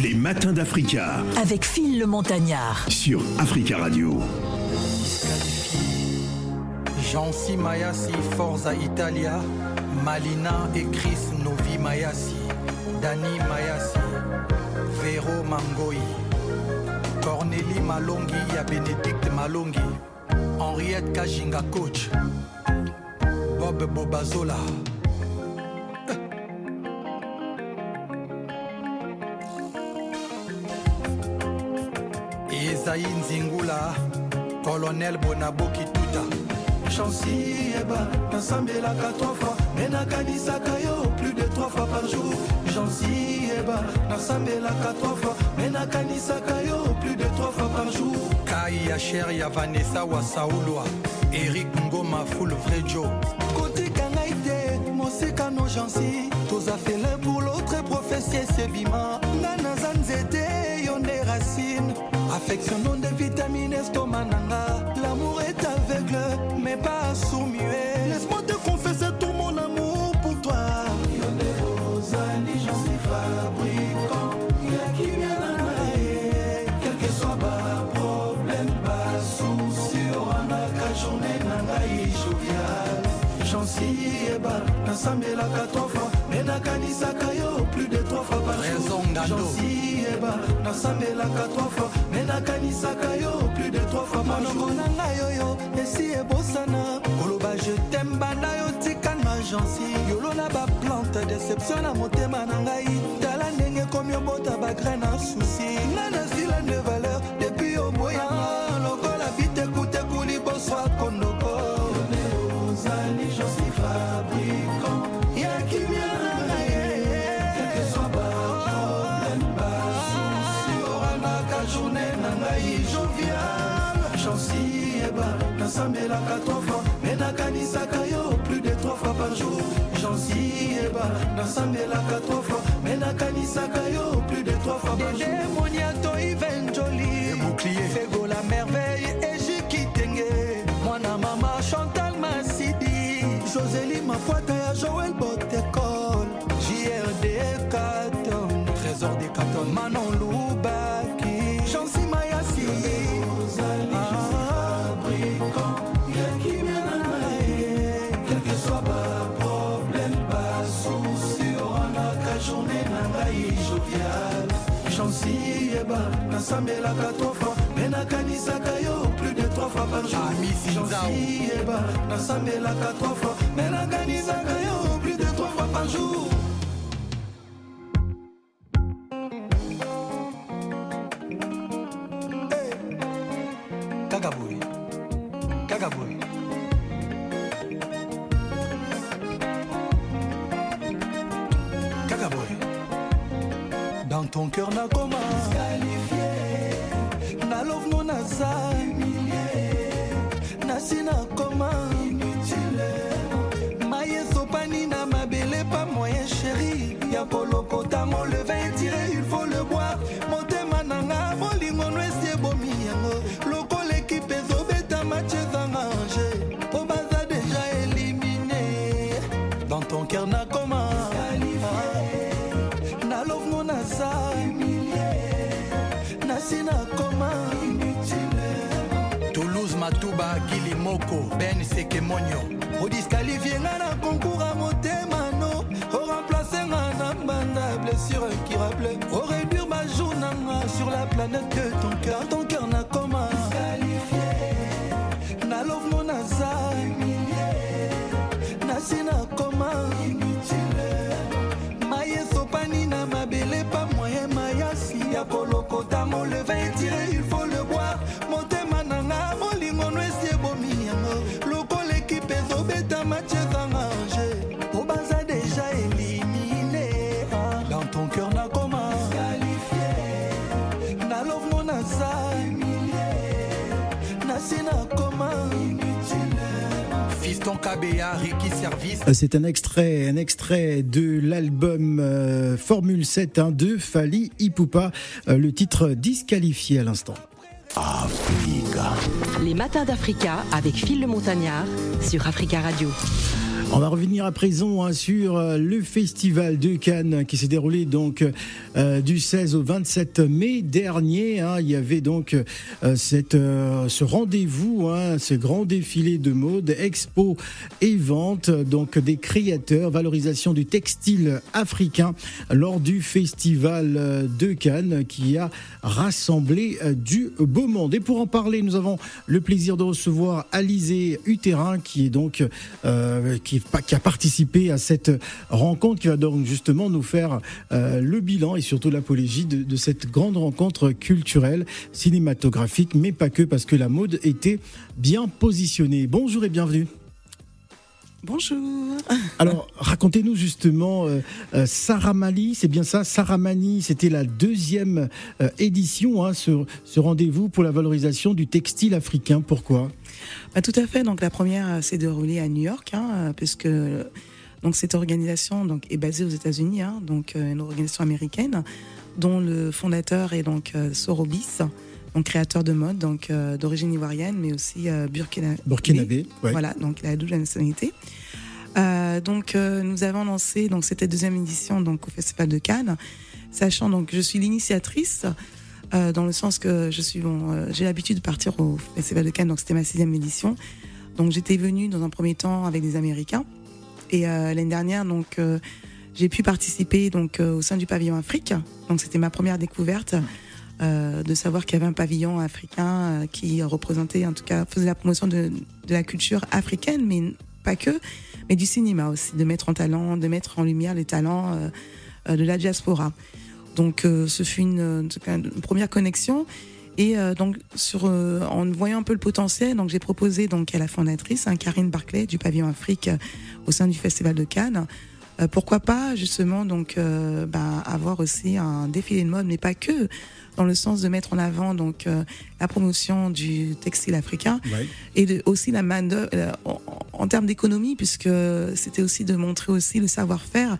Les matins d'Africa. Avec Phil le Montagnard. Sur Africa Radio. Jancy Mayasi, Forza Italia. Malina et Chris Novi Mayasi. Dani Mayasi. Vero Mangoi. Cornélie Malongi, ya Bénédicte Malongi. Henriette Kajinga Coach. Bob Bobazola. Esaïe Nzingula, colonel Bonaboki Tuta. Chancy Eba, nasambelaka trois fois, mais nakanisaka yo plus de trois fois par jour. Chancy Eba, nasambelaka trois fois, mais nakanisaka yo plus de trois fois par jour. Kai ya cher ya Vanessa wa Saulwa. Eric Ngoma full vrai Joe. kotika ngai te mosika no jansi toza fele pour l'autre profesie sebima nga naza nzete affection non de vitamine estoma nanga. L'amour est aveugle mais pas sourd-muet. Laisse-moi te confesser tout mon amour pour toi. Yo nde ozali jansi fabricant. Ya na ngai quel que soit baproblème basusi orangaka journée na ngai jovial. Chansi eba nasambelaka trois fois. Me nakanisaka yo plus de trois fois par Raison, Ngando. jourjansi eba nasambelaka trois fois nakanisaka yo plus de trois fois jour. Na ngai oyo esi ebosana. Koloba je tem banda yo tikanga jansi. Yolola baplante deception na motema na ngai. Tala ndenge komi obota bagrai na susi nga nasila de valeur nasambelaka fois. Me nakanisaka yo plus de trois fois par jour. Ami Sinzao. chansi eba nasambelaka fois. Me nakanisaka yo plus de trois fois par jour nakoma. Na love no naza. Nasi nakoma. Mai esopani na mabele pa moyen chéri ya kolokota mo le vin tiré il faut le boire moño odiskalifie nga Ricky Service. C'est un extrait, un extrait de l'album euh, Formule 7 hein, de Fali Ipupa, euh, le titre disqualifié à l'instant. Africa. Les matins d'Africa avec Phil le Montagnard sur Africa Radio. On va revenir à présent hein, sur euh, le festival de Cannes qui s'est déroulé donc euh, du 16 au 27 mai dernier. Hein. il y avait donc euh, cette, ce rendez-vous, hein, ce grand défilé de mode, expo et vente donc des créateurs, valorisation du textile africain lors du festival de Cannes qui a rassemblé du beau monde. Et pour en parler, nous avons le plaisir de recevoir Alizé Uterin qui est donc qui qui a participé à cette rencontre qui va donc justement nous faire euh, le bilan et surtout l'apologie de, de, cette grande rencontre culturelle, cinématographique, mais pas que, parce que la mode était bien positionnée. Bonjour et bienvenue. Bonjour. Alors, racontez-nous justement, euh, euh Saramali, c'est bien ça, Saramani, c'était la deuxième euh, édition, hein, ce, ce rendez-vous pour la valorisation du textile africain. Pourquoi? Bah, Tout à fait. Donc, la première euh, s'est déroulée à New York, hein, puisque donc cette organisation donc est basée aux États-Unis, hein, donc une organisation américaine, dont le fondateur est donc Sorobis donc créateur de mode, donc euh, d'origine ivoirienne, mais aussi euh, burkina burkinabé. Voilà, donc la double nationalité. Euh, donc euh, nous avons lancé donc c'était deuxième édition donc au Festival de Cannes, sachant donc je suis l'initiatrice dans le sens que je suis bon, j'ai l'habitude de partir au Festival de Cannes, donc c'était ma sixième édition. Donc j'étais venue dans un premier temps avec des Américains et l'année dernière donc j'ai pu participer donc au sein du pavillon Afrique. Donc c'était ma première découverte. Euh, de savoir qu'il y avait un pavillon africain euh, qui représentait, en tout cas, faisait la promotion de, de, la culture africaine, mais pas que, mais du cinéma aussi, de mettre en talent, de mettre en lumière les talents euh, de la diaspora. Donc, ce fut une, une, première connexion. Et donc, sur, en voyant un peu le potentiel, donc j'ai proposé donc à la fondatrice, hein, Karine Barclay du pavillon Afrique, au sein du Festival de Cannes, pourquoi pas justement donc bah, avoir aussi un défilé de mode, mais pas que dans le sens de mettre en avant donc euh, la promotion du textile africain et de, aussi la main euh, en, en, termes d'économie puisque c'était aussi de montrer aussi le savoir-faire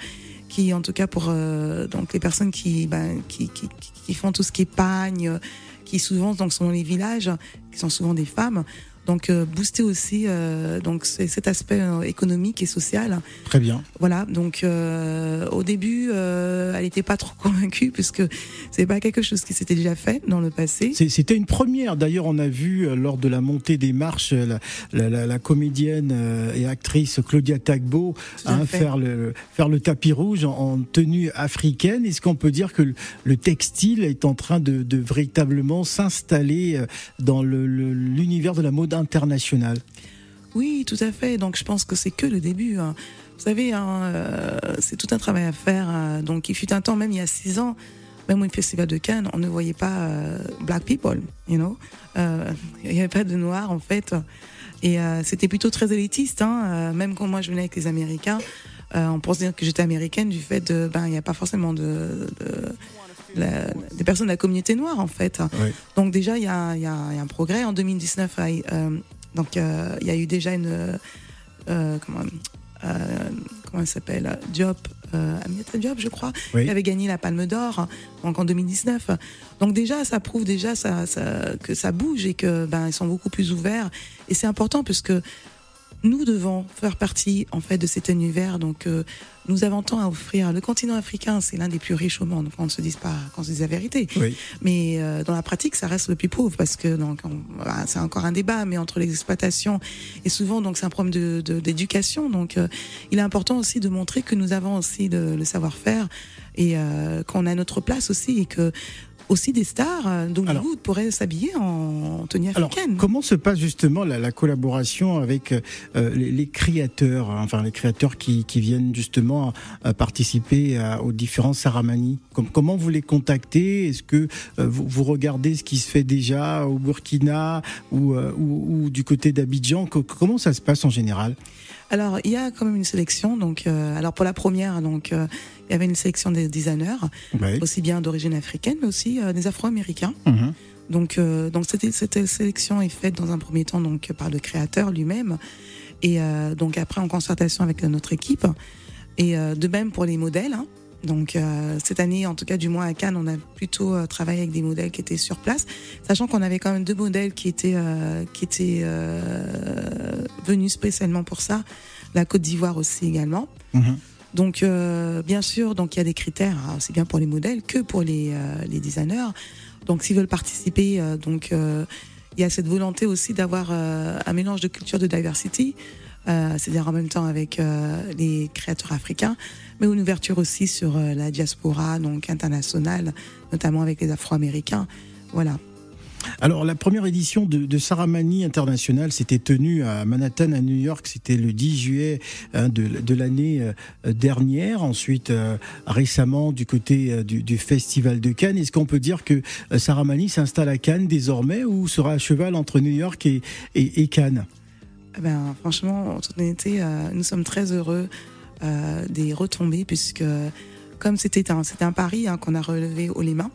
qui en tout cas pour euh, donc les personnes qui, ben, qui, qui, qui font tout ce qui est pagne qui souvent donc sont dans les villages qui sont souvent des femmes donc euh, booster aussi euh, donc cet aspect euh, économique et social. Très bien. Voilà, donc au début, elle n'était pas trop convaincue puisque c'est pas quelque chose qui s'était déjà fait dans le passé. C'était une première. D'ailleurs, on a vu lors de la montée des marches la, la, la, la comédienne et actrice Claudia Tagbo hein, faire le faire le tapis rouge en, tenue africaine. Est-ce qu'on peut dire que le, textile est en train de, de véritablement s'installer dans l'univers de la mode international. Oui, tout à fait. Donc je pense que c'est que le début. Hein. Vous savez, hein, euh, c'est tout un travail à faire. Hein. Donc il fut un temps, même il y a six ans, même au Festival de Cannes, on ne voyait pas euh, black people, you know? Euh, il n'y avait pas de noirs en fait. Et c'était plutôt très élitiste. même quand moi je venais avec les Américains, on pensait dire que j'étais américaine du fait de, ben il n'y a pas forcément de, des personnes de la communauté noire en fait. Donc déjà il y a, y a, un progrès. En 2019, euh, donc euh, il y a eu déjà une euh, comment comment elle s'appelle Diop Amiata Diop je crois qui avait gagné la Palme d'Or donc en 2019. Donc déjà ça prouve déjà ça, ça, que ça bouge et que ben ils sont beaucoup plus ouverts et c'est important puisque nous devons faire partie en fait de cet univers. Donc, euh, nous avons tant à offrir. Le continent africain, c'est l'un des plus riches au monde. Qu'on ne se dise pas, qu'on se dise la vérité. Oui. Mais euh, dans la pratique, ça reste le plus pauvre parce que donc bah, c'est encore un débat. Mais entre les exploitations et souvent donc c'est un problème de d'éducation. donc, euh, il est important aussi de montrer que nous avons aussi le savoir-faire et qu'on a notre place aussi et que aussi des stars euh, d'Hollywood pourraient s'habiller en tenue africaine. Alors, comment se passe justement la, la collaboration avec euh, les, les, créateurs, hein, enfin les créateurs qui, qui viennent justement à participer à, aux différents Saramani Comme, Comment vous les contactez? Est-ce que euh, vous, vous, regardez ce qui se fait déjà au Burkina ou, ou, ou du côté d'Abidjan? Comment ça se passe en général? Alors, il y a quand même une sélection. Donc, euh, alors pour la première, donc euh, y avait une sélection des designers, aussi bien d'origine africaine, mais aussi euh, des Afro-Américains. Mhm. Donc, donc cette, cette sélection est faite dans un premier temps donc par le créateur lui-même, et donc après en concertation avec notre équipe. Et de même pour les modèles. Hein. Donc cette année, en tout cas du moins à Cannes, on a plutôt travaillé avec des modèles qui étaient sur place, sachant qu'on avait quand même deux modèles qui étaient qui étaient venus spécialement pour ça. la Côte d'Ivoire aussi également. Mhm. Donc, euh, bien sûr, donc il y a des critères, hein, aussi bien pour les modèles que pour les, euh, les designers. Donc, s'ils veulent participer, euh, donc euh, il y a cette volonté aussi d'avoir un mélange de culture de diversity, euh, c'est-à-dire en même temps avec euh, les créateurs africains, mais une ouverture aussi sur la diaspora, donc internationale, notamment avec les Afro-Américains. Voilà. Alors, la première édition de, de Saramani International s'était tenue à Manhattan, à New York. C'était le 10 juillet hein, de, l'année euh, dernière. Ensuite, euh, récemment, du côté euh, du, Festival de Cannes. Est-ce qu'on peut dire que Saramani s'installe à Cannes désormais ou sera à cheval entre New York et, et, Cannes? Eh Ben, franchement, en toute honnêteté, nous sommes très heureux des retombées puisque comme c'était un, c'était un pari hein, qu'on a relevé haut les mains.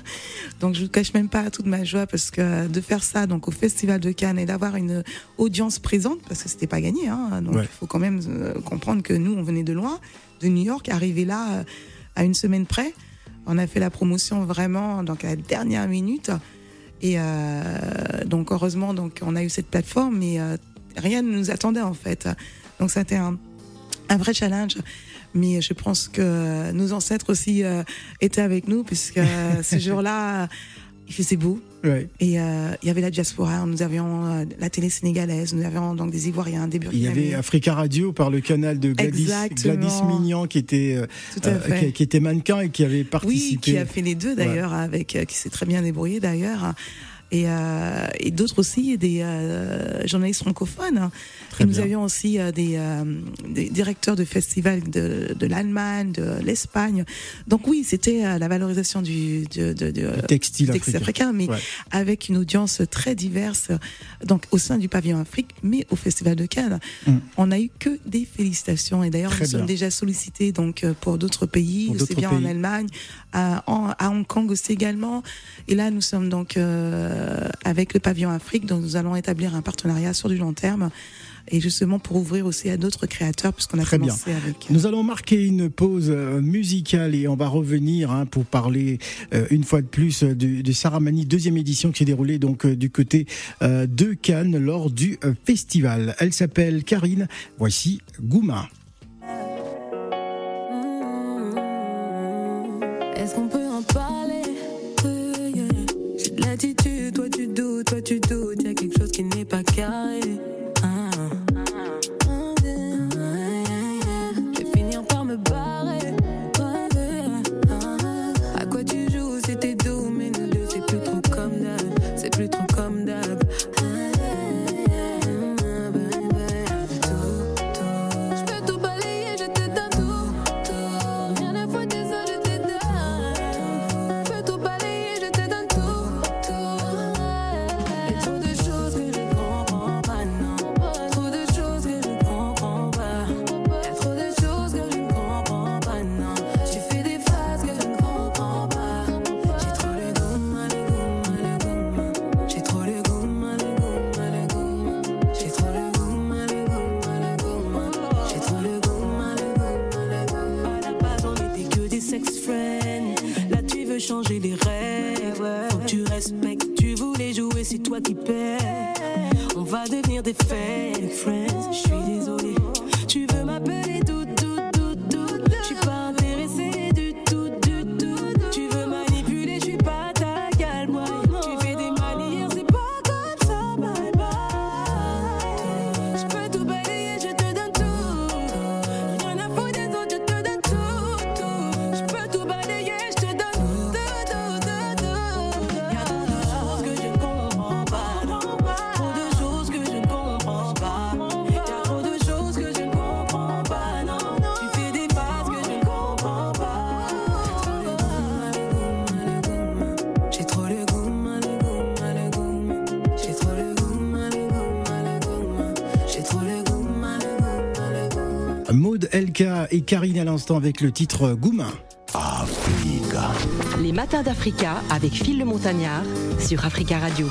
donc je ne cache même pas toute ma joie parce que de faire ça donc au Festival de Cannes et d'avoir une audience présente parce que c'était pas gagné. Hein, donc Ouais. il faut quand même euh, comprendre que nous on venait de loin, de New York, arriver là euh, à une semaine près. On a fait la promotion vraiment donc à la dernière minute. Et euh, donc heureusement donc on a eu cette plateforme, mais euh, rien ne nous attendait en fait. Donc c'était un, un vrai challenge. Mais je pense que nos ancêtres aussi euh, étaient avec nous puisque euh, ce jour-là, il faisait beau. ouais. Et euh, il y avait la diaspora, nous avions euh, la télé sénégalaise, nous avions donc des Ivoiriens, des Il y Burkinabés. avait Africa Radio par le canal de Gladys. Gladys Mignan qui était, euh, qui, qui était mannequin et qui avait Oui, participé. qui a fait les deux d'ailleurs, avec qui s'est très bien débrouillé d'ailleurs. Et, euh, et d'autres aussi, des euh, journalistes francophones. Très et nous bien. avions aussi euh, des, euh, des directeurs de festivals de, de l'Allemagne, de l'Espagne. Donc oui, c'était euh, la valorisation du, du, de- Le textile du texte africain. africain, mais Ouais. avec une audience très diverse, donc au sein du pavillon Afrique, mais au Festival de Cannes. Mm. On a eu que des félicitations et d'ailleurs nous sommes déjà sollicités donc pour d'autres pays, d'autres bien en. Allemagne, à, en- à Hong Kong aussi également. Et là nous sommes donc euh, avec le pavillon Afrique, donc nous allons établir un partenariat sur du long terme et justement pour ouvrir aussi à d'autres créateurs puisqu'on a Très bien. commencé avec. euh, Nous allons marquer une pause euh, musicale et on va revenir hein, pour parler euh, une fois de plus euh, du, du Saramani deuxième édition qui s'est déroulée donc euh, du côté euh, de Cannes lors du euh, festival. Elle s'appelle Karine. Voici Gouma. Est-ce qu'on peut en parler? Tu doutes. Y'a quelque chose qui n'est pas carré. Karine à l'instant avec le titre Gouma. Les matins d'Africa avec Phil le Montagnard sur Africa Radio.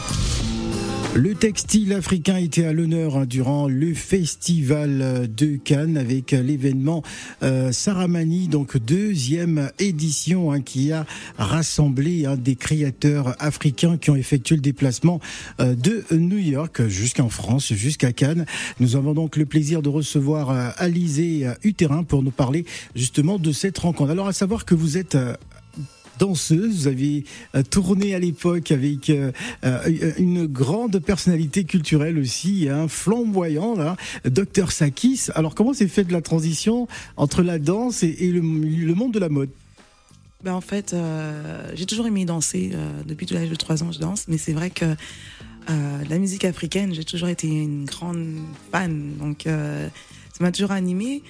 Le textile africain était à l'honneur hein, durant le festival de Cannes avec l'événement euh, Saramani, donc deuxième édition hein, qui a rassemblé hein, des créateurs africains qui ont effectué le déplacement euh, de New York jusqu'en France, jusqu'à Cannes. Nous avons donc le plaisir de recevoir euh, Alizé Uterin pour nous parler justement de cette rencontre. Alors à savoir que vous êtes danseuse. Vous avez euh, tourné à l'époque avec euh, euh, une grande personnalité culturelle aussi, hein, flamboyant, là, Dr Sakis. Alors comment s'est fait de la transition entre la danse et, le, monde de la mode? Ben, en fait, j'ai toujours aimé danser. euh, depuis l'âge de 3 ans, je danse. Mais c'est vrai que la musique africaine, j'ai toujours été une grande fan. Donc, ça m'a toujours animée.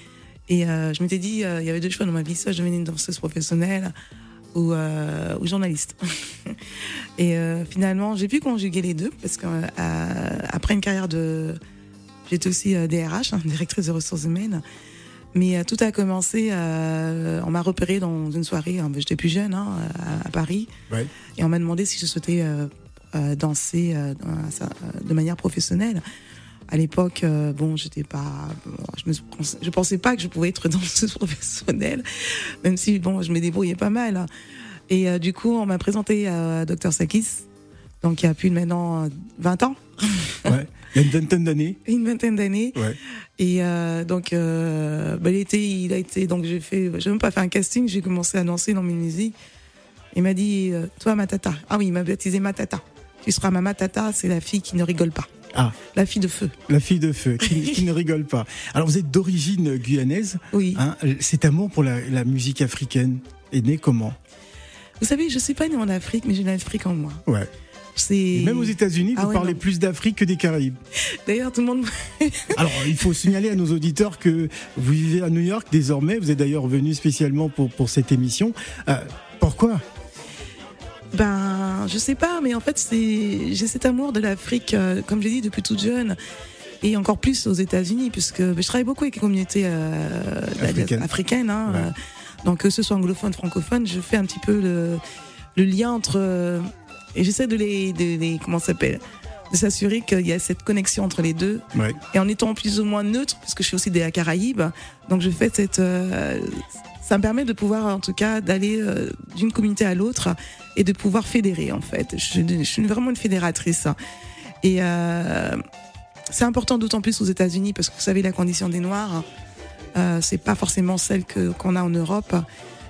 Et je m'étais dit, il y avait deux choix dans ma vie. Soit je devenais une danseuse professionnelle ou, euh, ou journaliste. et euh, finalement, j'ai pu conjuguer les deux parce que euh, une carrière de... J'étais aussi euh, DRH, hein, directrice de ressources humaines. Mais euh, tout a commencé, euh, on m'a repéré dans une soirée, hein, j'étais plus jeune, hein, à, à Paris, Ouais. et on m'a demandé si je souhaitais euh, euh, danser euh, euh, de manière professionnelle. À l'époque, euh, bon, j'étais pas, bon, je, me, je pensais pas que je pouvais être danseuse professionnelle, même si bon, je me débrouillais pas mal. Et euh, du coup, on m'a présenté à Dr Sakis, donc il y a plus de maintenant euh, 20 ans, Ouais. Il y a une vingtaine d'années. une vingtaine d'années. Ouais. Et euh, donc, euh, bah, il, était, il a été. Donc, j'ai fait. J'ai même pas fait un casting. J'ai commencé à danser dans mes musiques. Il m'a dit, euh, toi, Matata. Ah oui, il m'a baptisé Matata. Tu seras ma Matata. C'est la fille qui ne rigole pas. Ah, La fille de feu. la fille de feu, qui, qui ne rigole pas. Alors vous êtes d'origine guyanaise. Oui. Hein, cet amour pour la, la musique africaine est né comment? Vous savez, je suis pas née en Afrique, mais j'ai l'Afrique en moi. Ouais. Et même aux États-Unis, Ah vous ouais, parlez non. plus d'Afrique que des Caraïbes. D'ailleurs, tout le monde. Alors, il faut signaler à nos auditeurs que vous vivez à New York désormais. Vous êtes d'ailleurs venu spécialement pour, pour cette émission. Euh, pourquoi? Ben, je sais pas, mais en fait, c'est j'ai cet amour de l'Afrique, euh, comme j'ai dit, depuis toute jeune, et encore plus aux États-Unis, puisque ben, je travaille beaucoup avec les communautés euh, Africaines. africaines. Hein, Ouais. euh, donc, que ce soit anglophone, francophone, je fais un petit peu le, le lien entre. euh, et j'essaie de les, de les. Comment ça s'appelle De s'assurer qu'il y a cette connexion entre les deux. Ouais. Et en étant plus ou moins neutre, puisque je suis aussi des Caraïbes, donc je fais cette. euh, ça me permet de pouvoir, en tout cas, d'aller euh, d'une communauté à l'autre et de pouvoir fédérer, en fait. Je, suis- je suis vraiment une fédératrice. Et euh, c'est important d'autant plus aux États-Unis, parce que vous savez, la condition des Noirs, euh, c'est pas forcément celle que qu'on a en Europe.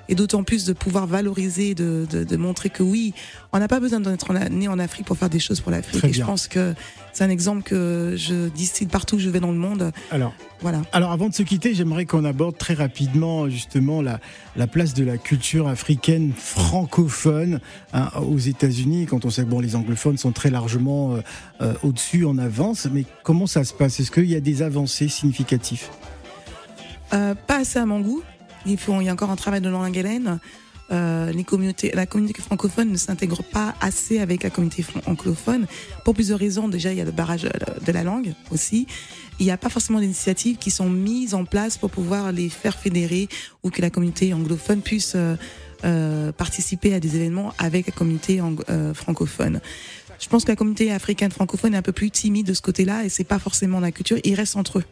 Et d'autant plus de pouvoir valoriser, de, de, de montrer que oui, on n'a pas besoin d'être né en Afrique pour faire des choses pour l'Afrique. Et je pense que c'est un exemple que je distille partout où je vais dans le monde. Alors, Voilà. alors, avant de se quitter, j'aimerais qu'on aborde très rapidement justement la, la place de la culture africaine francophone hein, aux États-Unis. Quand on sait que bon, les anglophones sont très largement euh, euh, au-dessus, en avance, mais comment ça se passe? Est-ce qu'il y a des avancées significatives? Euh, pas assez à mon goût. Il, y a encore un travail de longue haleine. Euh, les communautés, la communauté francophone ne s'intègre pas assez avec la communauté anglophone pour plusieurs raisons. Déjà, il y a le barrage euh, de la langue aussi. Il n'y a pas forcément d'initiatives qui sont mises en place pour pouvoir les faire fédérer ou que la communauté anglophone puisse euh, euh, participer à des événements avec la communauté francophone. Je pense que la communauté africaine francophone est un peu plus timide de ce côté-là et c'est pas forcément la culture. Ils restent entre eux.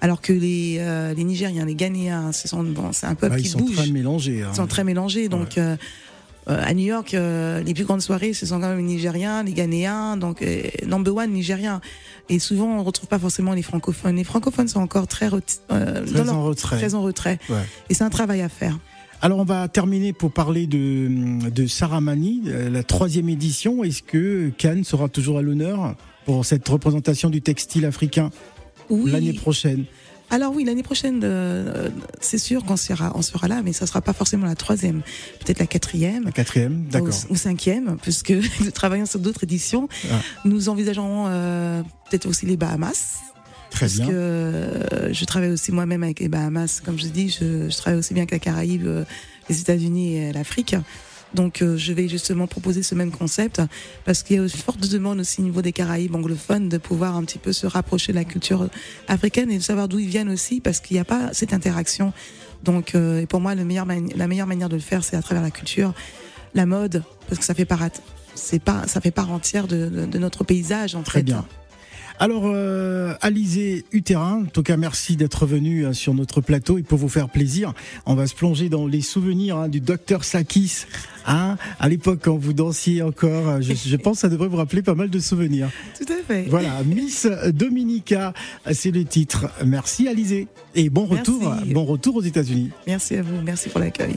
Alors que les, euh, les Nigériens, les Ghanéens, ce sont, bon, c'est un peuple Bah, Ils qui sont bouge. très mélangés. hein. Ils sont très mélangés. Donc, euh, euh, à New York, euh, les plus grandes soirées, ce sont quand même les Nigériens, les Ghanéens, donc euh, number one Nigériens. Et souvent, on ne retrouve pas forcément les francophones. Les francophones sont encore très, euh, Très dans leur- en retrait. très en retrait. Ouais. Et c'est un travail à faire. Alors on va terminer pour parler de, de Saramani, la troisième édition. Est-ce que Cannes sera toujours à l'honneur pour cette représentation du textile africain Oui. l'année prochaine Alors oui, l'année prochaine, euh, c'est sûr qu'on sera, on sera là, mais ça sera pas forcément la troisième, peut-être la quatrième. La quatrième, d'accord. Ou, ou cinquième, puisque nous travaillons sur d'autres éditions. Ah. Nous envisageons euh, peut-être aussi les Bahamas. Très parce bien. que euh, je travaille aussi moi-même avec les Bahamas. Comme je dis, je, je travaille aussi bien avec la Caraïbe, euh, les États-Unis et l'Afrique. Donc euh, je vais justement proposer ce même concept parce qu'il y a une forte demande aussi au niveau des Caraïbes anglophones de pouvoir un petit peu se rapprocher de la culture africaine et de savoir d'où ils viennent aussi parce qu'il n'y a pas cette interaction. Donc euh, et pour moi, le meilleur mani- la meilleure manière de le faire, c'est à travers la culture, la mode, parce que ça fait, para- c'est pas, ça fait part entière de, de- de notre paysage en Très fait. bien. Alors, euh, Alizé Uterrain, en tout cas, merci d'être venu euh, sur notre plateau et pour vous faire plaisir, on va se plonger dans les souvenirs hein, du docteur Sakis. Hein, à l'époque, quand vous dansiez encore, euh, je, je pense que ça devrait vous rappeler pas mal de souvenirs. Tout à fait. Voilà, Miss Dominica, c'est le titre. Merci Alizé et bon Merci. retour, bon retour aux États-Unis. Merci à vous, merci pour l'accueil.